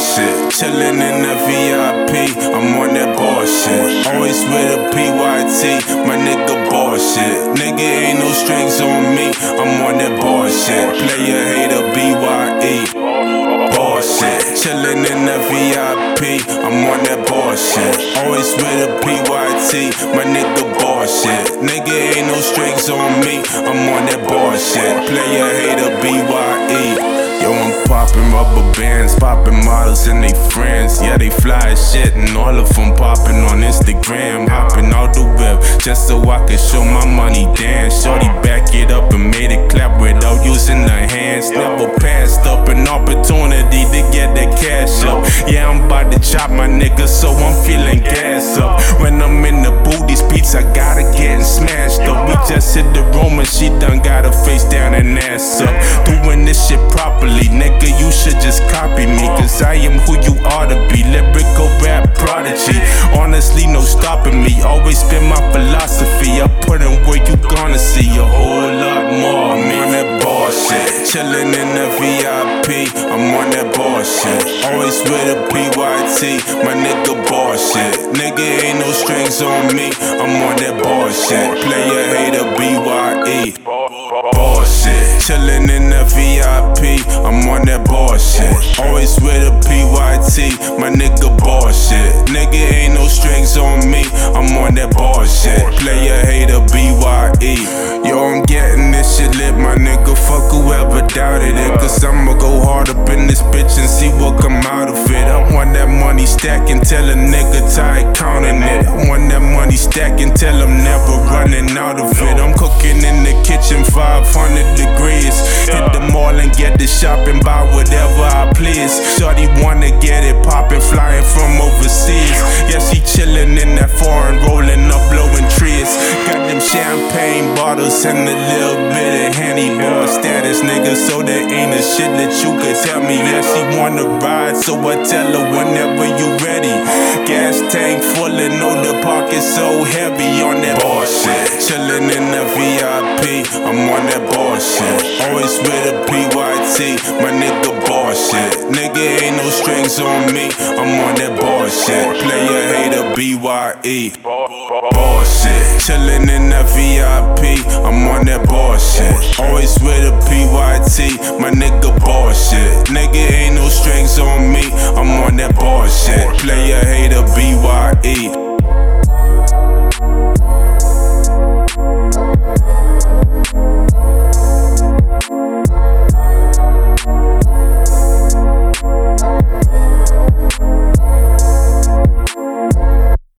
Chillin' in the VIP, I'm on that bullshit. Always with a PYT, my nigga bullshit. Nigga ain't no strings on me, I'm on that bullshit. Player hater BYE. Bullshit. Chillin' in the VIP, I'm on that bullshit. Always with a PYT, my nigga bullshit. Nigga ain't no strings on me, I'm on that bullshit. Player hater BYE. Popping rubber bands, popping models and they friends. Yeah, they fly as shit, and all of them popping on Instagram. Hopping out the whip just so I can show my money dance. Shorty back it up and made it clap without using her hands. Never passed up an opportunity to get that cash up. Yeah, I'm about to chop my nigga, so I'm feeling gas up. When I'm in the booth, these beats I gotta get smashed just hit the room and she done got her face down and ass up. Doing this shit properly, nigga, you should just copy me. Cause I am who you ought to be. Lyrical rap prodigy. Honestly, no stopping me. Always been my philosophy. I put in where you gonna see a whole lot more. I'm on that bullshit. Chillin' in the VIP. I'm on that bullshit. Always with a PYT. My nigga bullshit. Nigga ain't no strings on me. I'm on that bullshit. Player hater BYE. Bullshit. Chillin' in the VIP. I'm on that bullshit. Always with a PYT. My nigga bullshit. Nigga ain't no strings on me. I'm on that bullshit. Player hater BYE. Yo, I'm getting this shit lit, my nigga. Fuck whoever doubted it. Cause I'ma go hard up in this stacking till a nigga tired counting it. I want that money stacking till I'm never running out of it. I'm cooking in the kitchen 500 degrees. Hit the mall and get the shopping, and a little bit of Henny boy status, nigga. So there ain't a shit that you could tell me. Yeah, she wanna ride, so I tell her whenever you ready. Gas tank full and know the pocket so heavy on that bullshit. Chillin' in the VIP, I'm on that bullshit. Always with a PYT, my nigga bullshit. Nigga ain't no strings on me, I'm on that bullshit. Player hater BYE. Bullshit. Chillin' in the VIP, I'm on that bullshit. Always with a PYT, my nigga bullshit. Nigga ain't no strings on me, I'm on